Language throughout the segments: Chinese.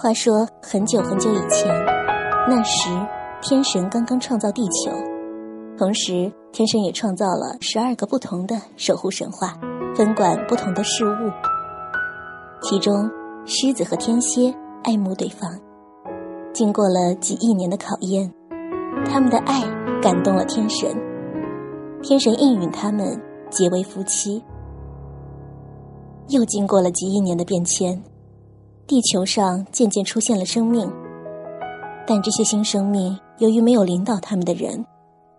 话说很久很久以前，那时天神刚刚创造地球，同时天神也创造了十二个不同的守护神话，分管不同的事物。其中，狮子和天蝎爱慕对方，经过了几亿年的考验，他们的爱感动了天神，天神应允他们结为夫妻。又经过了几亿年的变迁，地球上渐渐出现了生命，但这些新生命由于没有领导他们的人，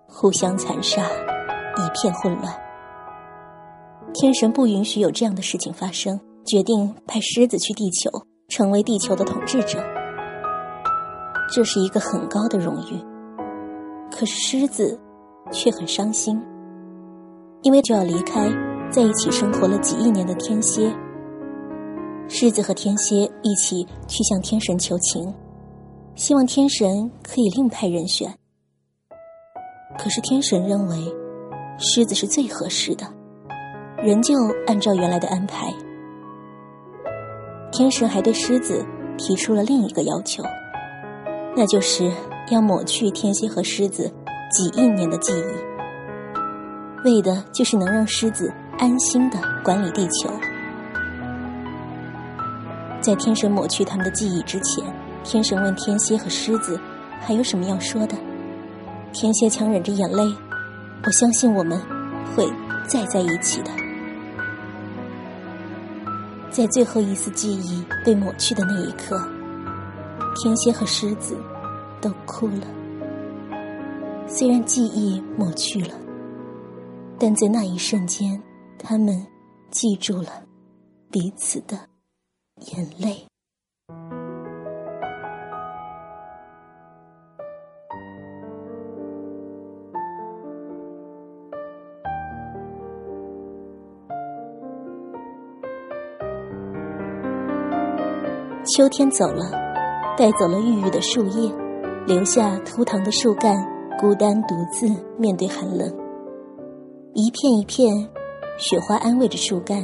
互相残杀，一片混乱。天神不允许有这样的事情发生，决定派狮子去地球，成为地球的统治者。这是一个很高的荣誉，可是狮子却很伤心，因为就要离开。在一起生活了几亿年的天蝎，狮子和天蝎一起去向天神求情，希望天神可以另派人选。可是天神认为狮子是最合适的，仍旧按照原来的安排。天神还对狮子提出了另一个要求，那就是要抹去天蝎和狮子几亿年的记忆，为的就是能让狮子。安心的管理地球。在天神抹去他们的记忆之前，天神问天蝎和狮子：“还有什么要说的？”天蝎强忍着眼泪：“我相信我们会再在一起的。”在最后一丝记忆被抹去的那一刻，天蝎和狮子都哭了。虽然记忆抹去了，但在那一瞬间。他们记住了彼此的眼泪。秋天走了，带走了郁郁的树叶，留下枯藤的树干，孤单独自面对寒冷，一片一片。雪花安慰着树干，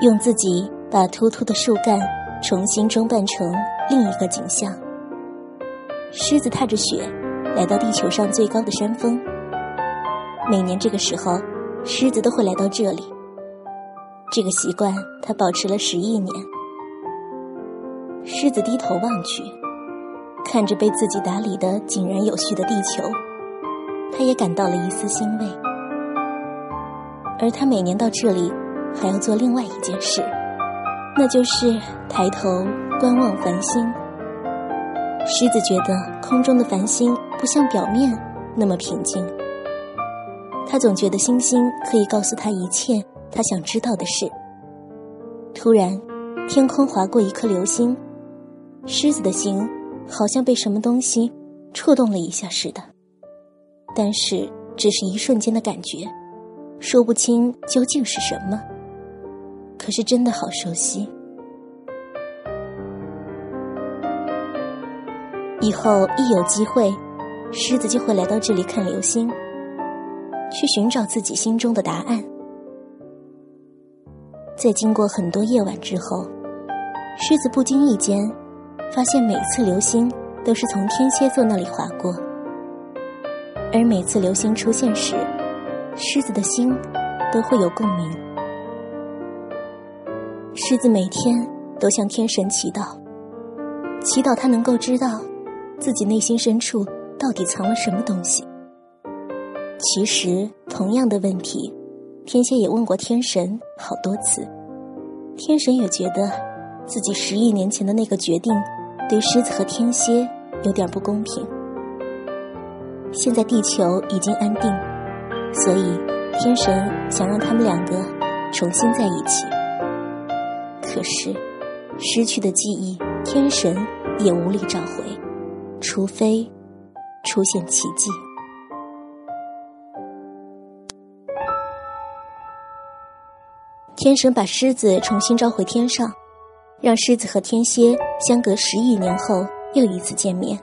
用自己把秃秃的树干重新装扮成另一个景象。狮子踏着雪来到地球上最高的山峰。每年这个时候，狮子都会来到这里。这个习惯它保持了十亿年。狮子低头望去，看着被自己打理的井然有序的地球，他也感到了一丝欣慰。而他每年到这里，还要做另外一件事，那就是抬头观望繁星。狮子觉得空中的繁星不像表面那么平静，他总觉得星星可以告诉他一切他想知道的事。突然，天空划过一颗流星，狮子的心好像被什么东西触动了一下似的，但是只是一瞬间的感觉。说不清究竟是什么，可是真的好熟悉。以后一有机会，狮子就会来到这里看流星，去寻找自己心中的答案。在经过很多夜晚之后，狮子不经意间发现，每次流星都是从天蝎座那里划过，而每次流星出现时。狮子的心都会有共鸣。狮子每天都向天神祈祷，祈祷他能够知道自己内心深处到底藏了什么东西。其实，同样的问题，天蝎也问过天神好多次。天神也觉得自己十亿年前的那个决定对狮子和天蝎有点不公平。现在地球已经安定。所以，天神想让他们两个重新在一起。可是，失去的记忆，天神也无力找回，除非出现奇迹。天神把狮子重新召回天上，让狮子和天蝎相隔十亿年后又一次见面。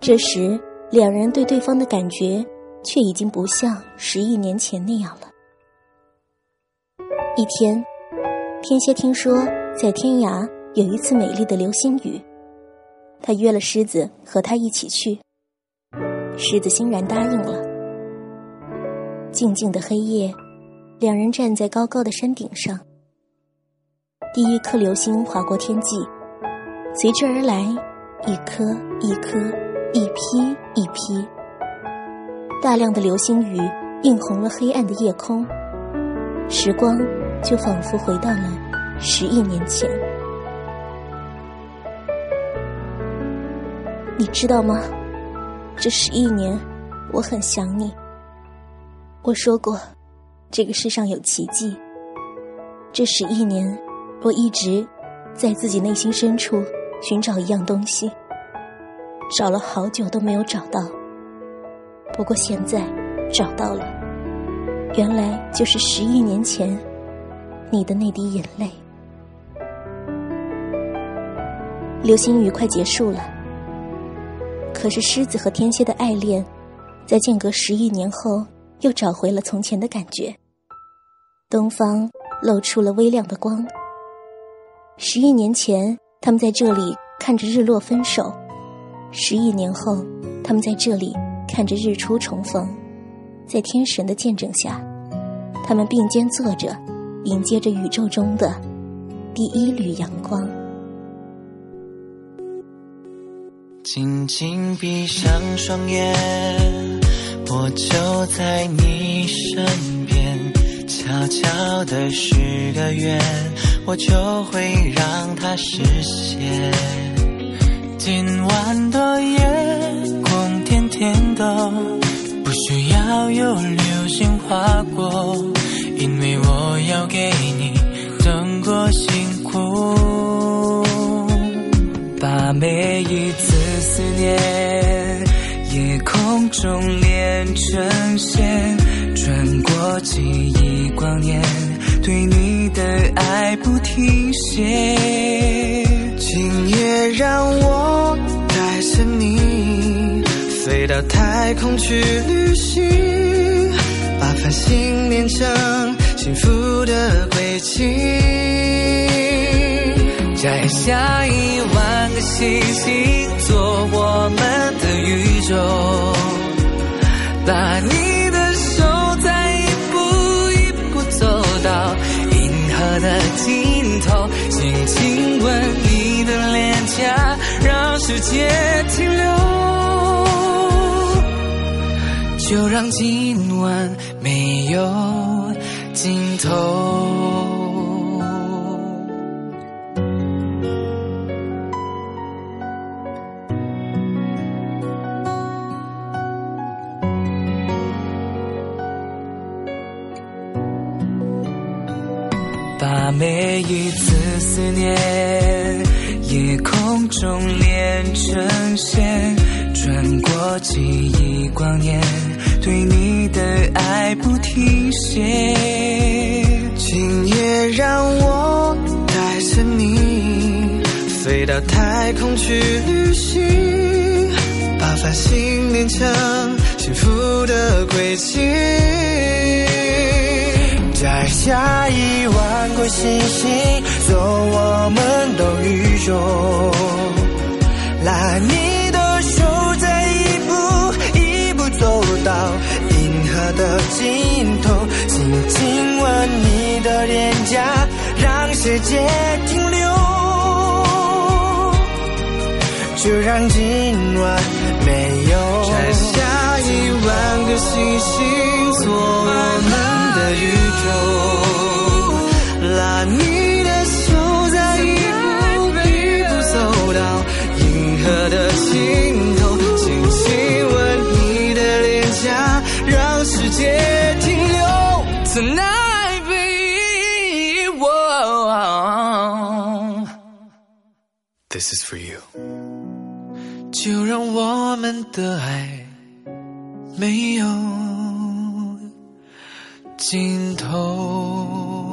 这时，两人对对方的感觉。却已经不像十亿年前那样了。一天，天蝎听说在天涯有一次美丽的流星雨，他约了狮子和他一起去。狮子欣然答应了。静静的黑夜，两人站在高高的山顶上。第一颗流星划过天际，随之而来，一颗一颗，一批一批，大量的流星雨映红了黑暗的夜空。时光就仿佛回到了十亿年前。你知道吗？这十亿年，我很想你。我说过，这个世上有奇迹。这十亿年。我一直在自己内心深处寻找一样东西，找了好久都没有找到。不过现在找到了，原来就是十亿年前你的那滴眼泪。流星雨快结束了，可是狮子和天蝎的爱恋，在间隔十亿年后又找回了从前的感觉。东方露出了微亮的光。十亿年前，他们在这里看着日落分手；十亿年后，他们在这里看着日出重逢。在天神的见证下，他们并肩坐着，迎接着宇宙中的第一缕阳光。静静闭上双眼，我就在你身边，悄悄的许个愿。我就会让它实现。今晚的夜空甜甜的，不需要有流星划过，终连成线，穿过记忆光年。对你的爱不停歇，今夜让我带着你飞到太空去旅行，把繁星连成幸福的轨迹，摘下一万个星星做我们的宇宙，把你的手再一步一步走到银河的尽头轻轻吻你的脸颊让世界停留就让今晚没有尽头。把每一次思念，夜空中连成线，穿过记忆光年，对你的爱不停歇。今夜让我带着你飞到太空去旅行，把繁星连成幸福的轨迹。摘下一万颗星星，做我们的宇宙。拉你的手，再一步一步走到银河的尽头，轻轻吻你的脸颊，让世界停留。就让今晚没有摘下一万个星星，宇宙。拉你的手，再一步一步走到银河的尽头，轻轻吻你的脸颊，让世界停留。Tonight, baby, this is for you。就让我们的爱没有尽头。